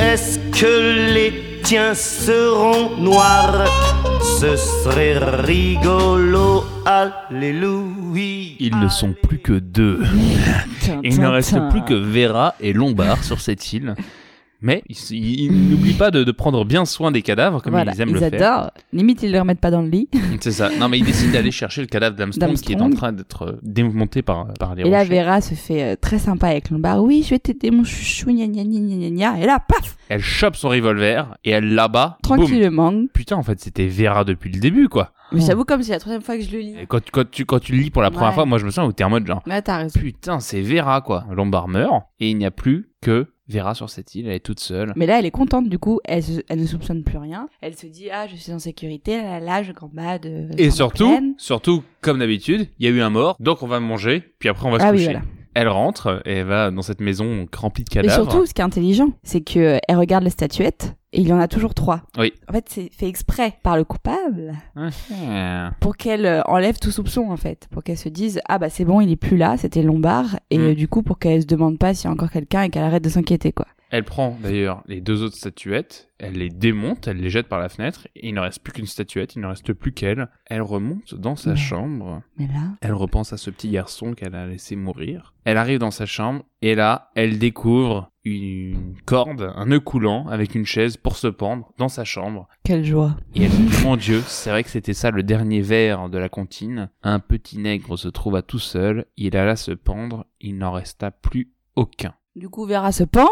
Est-ce que les tiens seront noirs Ce serait rigolo, alléluia. Ils ne sont plus que deux. Il ne reste plus que Vera et Lombard sur cette île. Mais ils, ils- ils n'oublient pas de, de prendre bien soin des cadavres comme Voilà, ils aiment le faire. adorent. Limite, ils le remettent pas dans le lit. (laughs) C'est ça. Non mais ils décident d'aller chercher le cadavre d'Armstrong qui est en train d'être euh, démonté par, par les Et là. Vera se fait euh, très sympa avec Lombard. Oui, je vais t'aider, mon chouchou, gna gna gna gna. Et là, paf Elle chope son revolver et elle l'abat. Boum. Tranquillement. Putain, en fait, c'était Vera depuis le début, quoi. Mais j'avoue, comme c'est la troisième fois que je le lis. Et quand, tu- quand, tu, quand tu le lis pour la première Ouais. fois, moi je me sens où t'es en mode genre, Ouais, t'as raison. putain, c'est Vera, quoi. Lombard meurt et il n'y a plus que Vera sur cette île, elle est toute seule. Mais là, elle est contente, du coup, elle, se- elle ne soupçonne plus rien. Elle se dit, ah, je suis en sécurité, là, là, là je gambade. euh, Et la surtout, surtout, comme d'habitude, il y a eu un mort, donc on va manger, puis après on va se Ah oui, coucher. voilà. Elle rentre et elle va dans cette maison remplie de Mais cadavres. surtout, ce qui est intelligent, c'est que elle regarde les statuettes et il y en a toujours trois. Oui. En fait, c'est fait exprès par le coupable Ah. pour qu'elle euh, enlève tout soupçon, en fait. Pour qu'elle se dise, ah bah c'est bon, il est plus là, c'était Lombard. Et Mm. euh, du coup, pour qu'elle se demande pas s'il y a encore quelqu'un et qu'elle arrête de s'inquiéter, quoi. Elle prend d'ailleurs les deux autres statuettes, elle les démonte, elle les jette par la fenêtre, et il ne reste plus qu'une statuette, il ne reste plus qu'elle. Elle remonte dans sa Mais- chambre, Mais là, elle repense à ce petit garçon qu'elle a laissé mourir. Elle arrive dans sa chambre, et là, elle découvre une corde, un nœud coulant, avec une chaise pour se pendre dans sa chambre. quelle joie. Et elle dit, mon Dieu, c'est vrai que c'était ça le dernier verre de la comptine. Un petit nègre se trouva tout seul, il alla se pendre, il n'en resta plus aucun. Du coup, Vera se pend.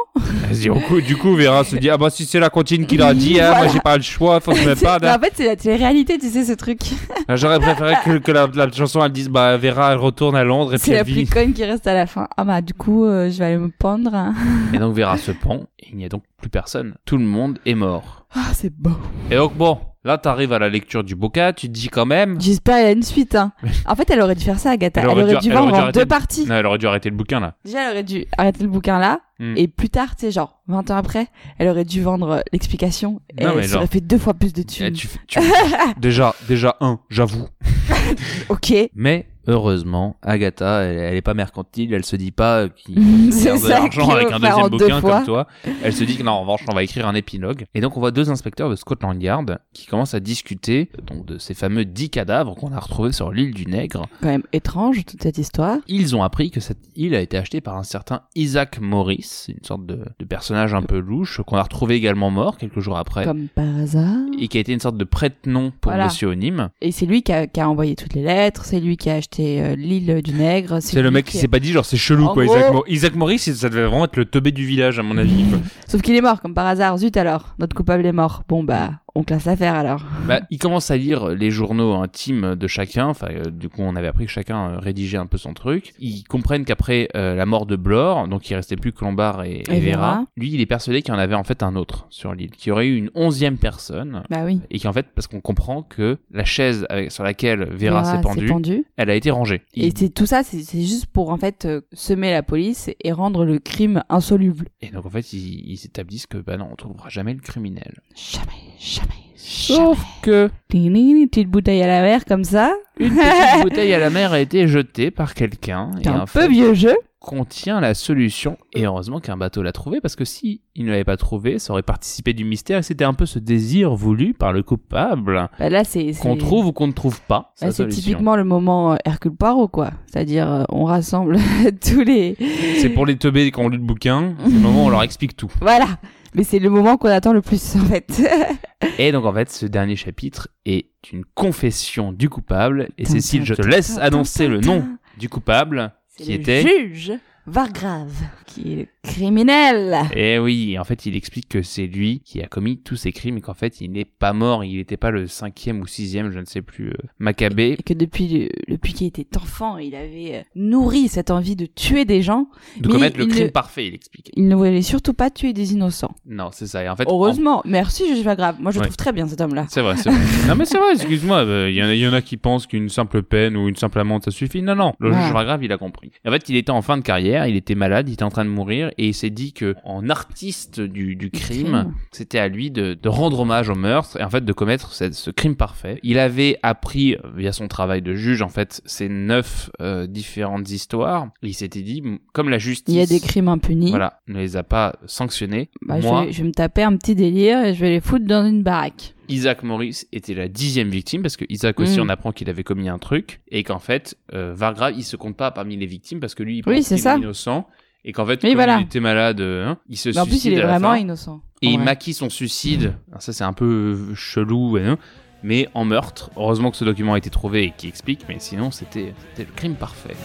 Dit, du coup, du coup, Vera se dit, ah bah si c'est la comptine qui l'a dit, hein, moi Voilà. j'ai pas le choix, faut que je me perde. mais en fait, c'est la télé-réalité, tu sais, ce truc. J'aurais préféré que, que la, la chanson elle dise, bah Vera elle retourne à Londres et puis C'est la plus conne qui reste à la fin. Ah bah, du coup, euh, je vais aller me pendre. hein. Et donc Vera se pend, et il n'y a donc plus personne. Tout le monde est mort. Ah, c'est beau. Et donc bon, là t'arrives à la lecture du bouquin, tu te dis quand même... J'espère qu'il y a une suite. Hein. (laughs) En fait, elle aurait dû faire ça, Agatha. Elle Elle aurait dû- vendre en deux de- parties. Non, elle aurait dû arrêter le bouquin là. Déjà, elle aurait dû arrêter le bouquin là. Hmm. Et plus tard, tu sais, genre 20 ans après, elle aurait dû vendre euh, l'explication. Et Non, mais elle genre- aurait fait deux fois plus de Eh, thunes. tu tu- (laughs) déjà, déjà un, j'avoue. (laughs) Ok. Mais heureusement, Agatha, elle, elle est pas mercantile, elle se dit pas qu'il (laughs) perd de l'argent avec un deuxième bouquin comme toi. Elle se dit que non, en revanche, on va écrire un épilogue. Et donc on voit deux inspecteurs de Scotland Yard qui commencent à discuter donc de ces fameux dix cadavres qu'on a retrouvés sur l'île du Nègre. Quand même étrange toute cette histoire. Ils ont appris que cette île a été achetée par un certain Isaac Morris, une sorte de, de personnage un peu louche qu'on a retrouvé également mort quelques jours après. Comme par hasard. Et qui a été une sorte de prête-nom pour Voilà. Monsieur Onim. Et c'est lui qui a, qui a envoyé toutes les lettres. C'est lui qui a acheté euh, l'île du Nègre. C'est le mec qui s'est pas dit genre c'est chelou En quoi. gros- Isaac, Mo- Isaac Morris, ça devait vraiment être le teubé du village à mon avis. Sauf qu'il est mort, comme par hasard. Zut alors. Notre coupable est mort. Bon bah, on classe l'affaire alors. Bah, il commence à lire les journaux intimes de chacun. Enfin, euh, du coup, on avait appris que chacun euh, rédigeait un peu son truc. Ils comprennent qu'après euh, la mort de Blore, donc il restait plus que Lombard et, et Et Vera, Vera. lui, il est persuadé qu'il y en avait en fait un autre sur l'île, qu'il y aurait eu une onzième personne. Bah oui. Et qu'en fait, parce qu'on comprend que la chaise avec- sur laquelle Vera, s'est pendue, pendu. elle a été rangée. Et c'est tout ça, c'est juste pour en fait semer la police et rendre le crime insoluble. Et donc en fait, ils ils s'établissent que bah non, on trouvera jamais le criminel. Jamais, jamais, Sauf que Une petite bouteille à la mer comme ça. une petite (laughs) bouteille à la mer a été jetée par quelqu'un et un peu vieux jeu. contient la solution. Et heureusement qu'un bateau l'a trouvé parce que si il ne l'avait pas trouvé, ça aurait participé du mystère. Et c'était un peu ce désir voulu par le coupable Bah là, c'est qu'on trouve ou qu'on ne trouve pas. c'est typiquement le moment euh, Hercule Poirot, quoi. C'est-à-dire, euh, on rassemble (laughs) tous les. C'est pour les teubés qui ont lu le bouquin. C'est le moment où on leur explique tout. (laughs) Voilà. Mais c'est le moment qu'on attend le plus, en fait. (laughs) Et donc en fait, ce dernier chapitre est une confession du coupable. Et Cécile, je te laisse annoncer le nom du coupable qui le était juge Vargrave, qui est criminel. Et oui, en fait, il explique que c'est lui qui a commis tous ces crimes et qu'en fait, il n'est pas mort. Il n'était pas le cinquième ou sixième, je ne sais plus, euh, Maccabée. Et que depuis, depuis qu'il était enfant, il avait euh, nourri cette envie de tuer des gens. De Mais commettre le crime ne- parfait, il explique. Il ne voulait surtout pas tuer des innocents. Non, c'est ça. Et en fait, en- Heureusement. Merci, je suis pas grave. Moi, je le Ouais. trouve très bien cet homme-là. C'est vrai, c'est vrai. (laughs) non mais c'est vrai, excuse-moi, il y, en a- y en a qui pensent qu'une simple peine ou une simple amende ça suffit. Non, non, le Ouais. juge grave, il a compris. En fait, il était en fin de carrière, il était malade, il était en train de mourir et il s'est dit que en artiste du, du crime, c'était à lui de, de rendre hommage au meurtre et en fait de commettre ce, ce crime parfait. Il avait appris euh, via son travail de juge en fait ces neuf euh, différentes histoires. Et il s'était dit, comme la justice, Il y a des crimes impunis. voilà, ne les a pas sanctionnés. Bah, je, moi, vais, je vais me taper un petit délire et je vais les foutre dans une baraque. Isaac Morris était la dixième victime parce que Isaac aussi Mm. on apprend qu'il avait commis un truc et qu'en fait euh, Vargrave il se compte pas parmi les victimes parce que lui il pense qu'il ça. est innocent et qu'en fait Oui, comme voilà. il était malade euh, hein, il se Mais en suicide plus, il est vraiment fin. innocent. et en il maquille son suicide Alors ça c'est un peu euh, chelou hein, mais en meurtre heureusement que ce document a été trouvé et qui explique mais sinon c'était le crime parfait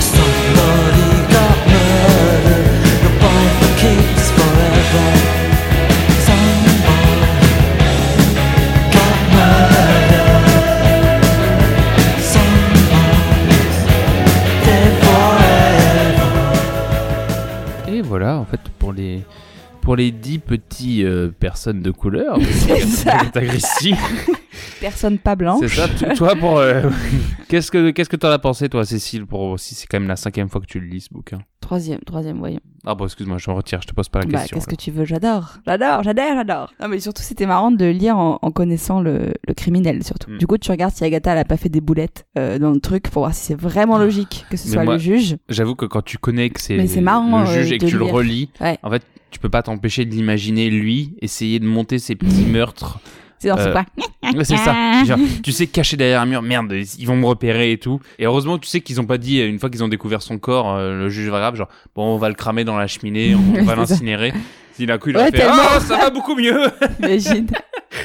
Somebody got murdered. The bond keeps forever. Voilà en fait pour les pour les dix petits euh, personnes de couleur (laughs) C'est ça. Personne pas blanche. C'est ça, (laughs) toi pour euh, (laughs) qu'est-ce que qu'est-ce que t'en as pensé toi Cécile pour si c'est quand même la cinquième fois que tu le lis ce bouquin? Troisième, troisième, voyons. Ah bon excuse-moi je me retire je te pose pas la Bah, question. qu'est-ce que tu veux? J'adore. J'adore, j'adore, j'adore. Non, mais surtout, c'était marrant de le lire en, en connaissant le, le criminel, surtout. Mm. Du coup, tu regardes si Agatha, elle a pas fait des boulettes euh, dans le truc pour voir si c'est vraiment logique que ce Mais soit moi, le juge. J'avoue que quand tu connais que c'est Mais c'est marrant, le juge euh, et que tu le relis, Ouais. en fait tu peux pas t'empêcher de l'imaginer lui essayer de monter ses petits (laughs) meurtres. C'est dans ce Euh, quoi Ouais, c'est ça. (laughs) Genre, tu sais caché derrière un mur, merde, ils vont me repérer et tout. Et heureusement, tu sais qu'ils ont pas dit une fois qu'ils ont découvert son corps, euh, le juge grave, genre bon, on va le cramer dans la cheminée, on, (laughs) va l'incinérer. D'un coup il a Ouais, fait ah ça va beaucoup mieux. (laughs) Imagine.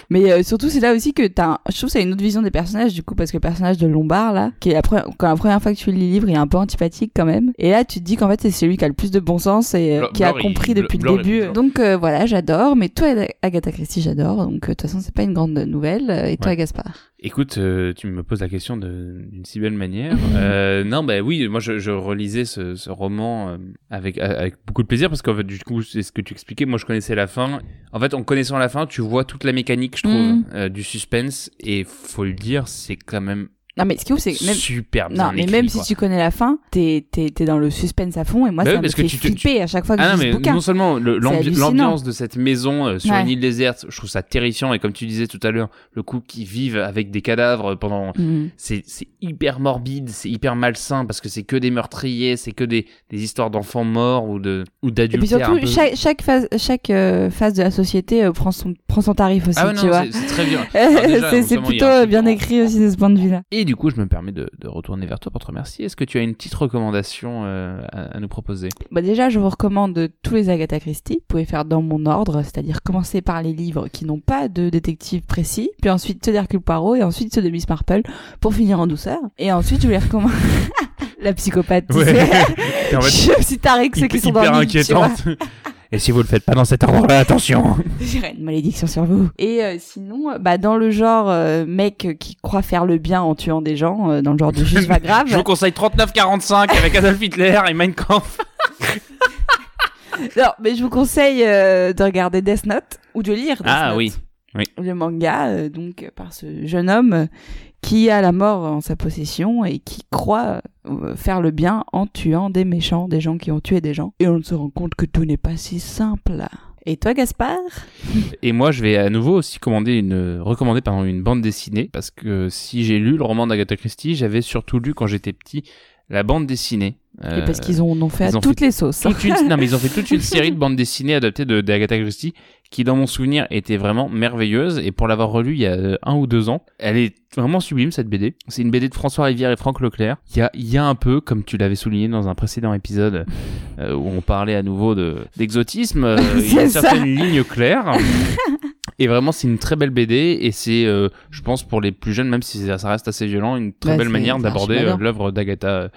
Mais euh, surtout, c'est là aussi que t'as, un... je trouve, que c'est une autre vision des personnages, du coup, parce que le personnage de Lombard, là, qui est la première, quand la première fois que tu lis le livre, il est un peu antipathique quand même. Et là, tu te dis qu'en fait, c'est celui qui a le plus de bon sens et euh, qui a compris depuis le début. Donc euh, voilà, j'adore. Mais toi, Agatha Christie, j'adore. Donc de toute façon, c'est pas une grande nouvelle. Et toi. Gaspard? Écoute, euh, tu me poses la question d'une si belle manière. (laughs) Euh, non, bah oui, moi je, je relisais ce, ce roman euh, avec, avec beaucoup de plaisir parce qu'en fait, du coup, c'est ce que tu expliquais. Moi, je connaissais la fin. En fait, en connaissant la fin, tu vois toute la mécanique, je trouve, euh, du suspense. Et faut le dire, c'est quand même Non, mais ce qui est ouf, c'est que même. super bien Non, mais écrit, même quoi. si tu connais la fin, t'es, t'es, t'es dans le suspense à fond et moi Bah oui, ça me fait tu flipper à chaque fois que Ah je non, mais ce bouquin. non seulement hallucinant. l'ambiance de cette maison euh, sur Ouais. une île déserte, je trouve ça terrifiant. Et comme tu disais tout à l'heure, le coup qu'ils vivent avec des cadavres pendant Mhm. c'est c'est hyper morbide, c'est hyper malsain parce que c'est que des meurtriers, c'est que des, des histoires d'enfants morts ou de ou Et puis surtout, peu. chaque, chaque phase, chaque euh, phase de la société euh, prend, son, prend son tarif aussi, ah ouais, tu non, vois. c'est très bien. (laughs) C'est, plutôt bien en- écrit aussi de ce point de vue-là. Et du coup, je me permets de, de retourner vers toi pour te remercier. Est-ce que tu as une petite recommandation euh, à, à nous proposer? Bah déjà, je vous recommande tous les Agatha Christie. Vous pouvez faire dans mon ordre, c'est-à-dire commencer par les livres qui n'ont pas de détective précis, puis ensuite ceux d'Hercule Poirot et ensuite ceux de Miss Marple pour finir en douceur. Et ensuite, je vous les recommande. (laughs) La psychopathe, tu Ouais. sais. (laughs) En fait, Je suis tarée que ceux qui sont dans le inquiétante. (laughs) Et si vous le faites pas dans cet ordre-là, attention. (laughs) J'irai une malédiction sur vous. Et euh, sinon, euh, bah dans le genre euh, mec qui croit faire le bien en tuant des gens, euh, dans le genre de juge pas (laughs) grave. Je vous conseille 3945 avec Adolf Hitler et Mein Kampf. (laughs) Non, mais je vous conseille de regarder Death Note ou de lire Death Ah Note. oui. Oui. Le manga, euh, donc par ce jeune homme qui a la mort en sa possession et qui croit euh, faire le bien en tuant des méchants, des gens qui ont tué des gens. Et on se rend compte que tout n'est pas si simple. Et toi, Gaspard? Et moi, je vais à nouveau aussi commander une, recommander pardon, une bande dessinée parce que si j'ai lu le roman d'Agatha Christie, j'avais surtout lu quand j'étais petit la bande dessinée. Et parce qu'ils ont, en ont fait à ont toutes fait les sauces. toute une, non mais ils ont fait toute une (laughs) série de bandes dessinées adaptées de d'Agatha Christie qui dans mon souvenir était vraiment merveilleuse et pour l'avoir relu il y a euh, un ou deux ans elle est vraiment sublime cette BD c'est une BD de François Rivière et Franck Leclerc il y a il y a un peu comme tu l'avais souligné dans un précédent épisode euh, où on parlait à nouveau de d'exotisme euh, (laughs) il y a une C'est ça. (laughs) et vraiment c'est une très belle BD et c'est euh, je pense pour les plus jeunes même si ça reste assez violent une très Bah, belle manière d'aborder euh, l'œuvre d'Agatha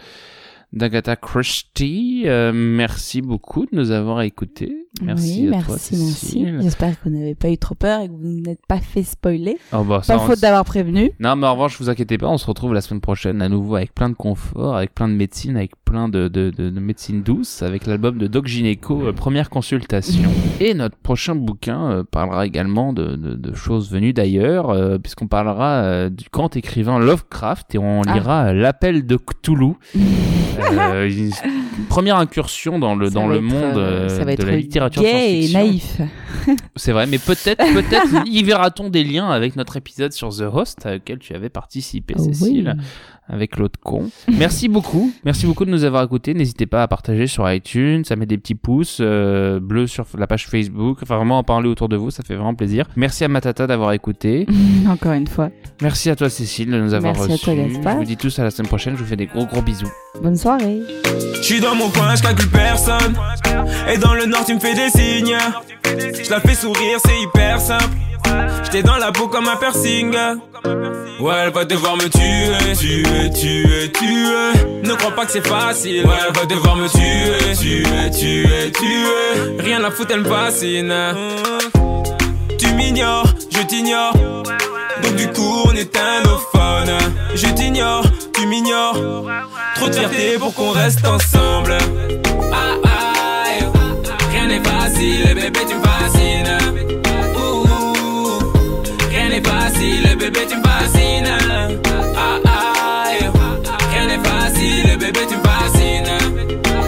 d'Agatha Christie. Euh, merci beaucoup de nous avoir écoutés. Merci oui, à merci, toi, merci. J'espère que vous n'avez pas eu trop peur et que vous n'êtes pas fait spoiler. Oh, bah, Pas faute d'avoir prévenu. Non, mais en revanche, vous inquiétez pas, on se retrouve la semaine prochaine à nouveau avec plein de confort, avec plein de médecine, avec plein de, de, de, de médecine douce, avec l'album de Doc Gynéco, euh, première consultation. (laughs) Et notre prochain bouquin euh, parlera également de, choses venues d'ailleurs, euh, puisqu'on parlera du grand écrivain Lovecraft et on Ah. lira L'appel de Cthulhu. (laughs) Première incursion dans le, Ça dans le monde euh, euh, ça va de être la littérature gay et naïf. (laughs) C'est vrai, mais peut-être, (laughs) peut-être y verra-t-on des liens avec notre épisode sur The Host, auquel tu avais participé, Oh Cécile, oui. Avec l'autre con. (laughs) Merci beaucoup, merci beaucoup de nous avoir écoutés. N'hésitez pas à partager sur iTunes, à mettre des petits pouces euh, bleus sur la page Facebook, enfin vraiment en parler autour de vous, ça fait vraiment plaisir. Merci à Matata d'avoir écouté. (laughs) Encore une fois. Merci à toi, Cécile, de nous avoir Merci à reçus. toi, Gaspard. Je vous dis tous à la semaine prochaine. Je vous fais des gros gros bisous. Bonne soirée. Je suis dans mon coin, je calcule personne. Et dans le nord, tu me fais des signes. Je la fais sourire, c'est hyper simple. J'étais dans la peau comme un piercing. Ouais, elle va devoir me tuer, tuer, tuer, tuer. Ne crois pas que c'est facile. Ouais, elle va devoir me tuer, tuer, tuer, tuer. Rien à foutre, elle me fascine. Tu m'ignores, je t'ignore. Donc du coup, on éteint nos phones. Je t'ignore, tu m'ignores. Trop de fierté pour qu'on reste ensemble. Ah, ah, rien n'est facile, bébé, tu me fascines. Bébé, tu me fascines. Ah, ah, rien n'est facile, bébé, tu me fascines.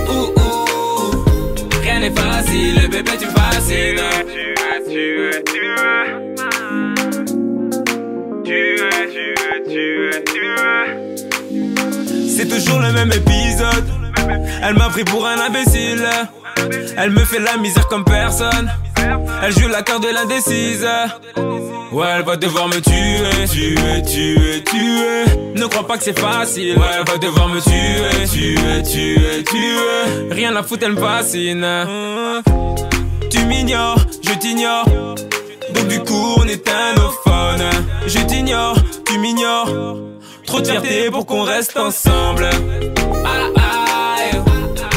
Ouh, ouh, rien n'est facile, bébé, tu me fascines. C'est toujours le même épisode. Elle m'a pris pour un imbécile. Elle me fait la misère comme personne. Elle joue la carte de l'indécise. Ouais, elle va devoir me tuer, tuer, tuer, tuer. Ne crois pas que c'est facile. Ouais, elle va devoir me tuer, tuer, tuer, tuer. Rien à foutre, elle me fascine. Tu m'ignores, je t'ignore. Donc du coup, on éteint nos phones. Je t'ignore, tu m'ignores. Trop de fierté pour qu'on reste ensemble. Ah, ah,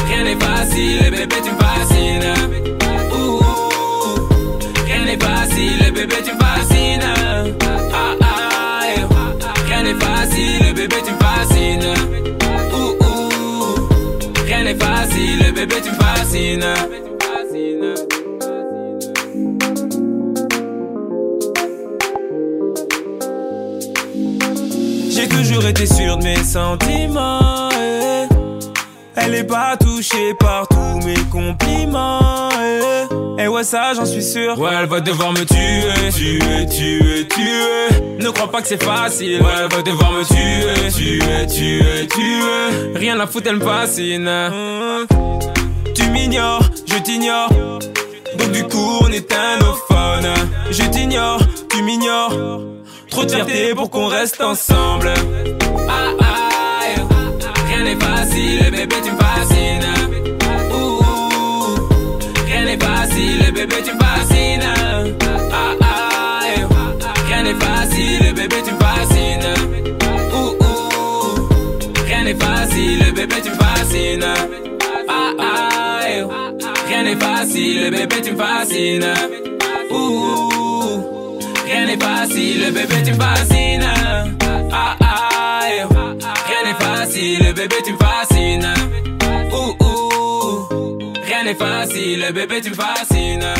rien n'est facile, bébé, tu me fascines. Rien n'est facile, bébé, tu me Ah, ah, rien n'est facile, bébé, tu fascines. Ouh, ouh, rien n'est facile, bébé, tu fascines. J'ai toujours été sûr de mes sentiments. Eh. Elle est pas touchée par tous mes compliments. Et ouais, ça, j'en suis sûr. Ouais, elle va devoir me tuer, tuer, tuer, tuer. Ne crois pas que c'est facile. Ouais, elle va devoir me tuer, tuer, tuer, tuer. Rien à foutre, elle me fascine. Tu m'ignores, je t'ignore. Donc du coup, on éteint nos phones. Je t'ignore, tu m'ignores. Trop de fierté pour qu'on reste ensemble. Ah, ah, rien n'est facile, bébé, tu me fascines. Ouh, rien n'est facile, bébé, tu me fascines. Ah, ah, rien n'est facile, bébé, tu me fascines. Ouh, ouh, rien n'est facile, bébé, tu me fascines. Ah, ah, rien n'est facile, bébé, tu me fascines. Ouh, Rien n'est facile, bébé, tu me fascines. Ah, facile, bébé, tu me fascines. Ouh, ouh, rien n'est facile, bébé, tu me fascines.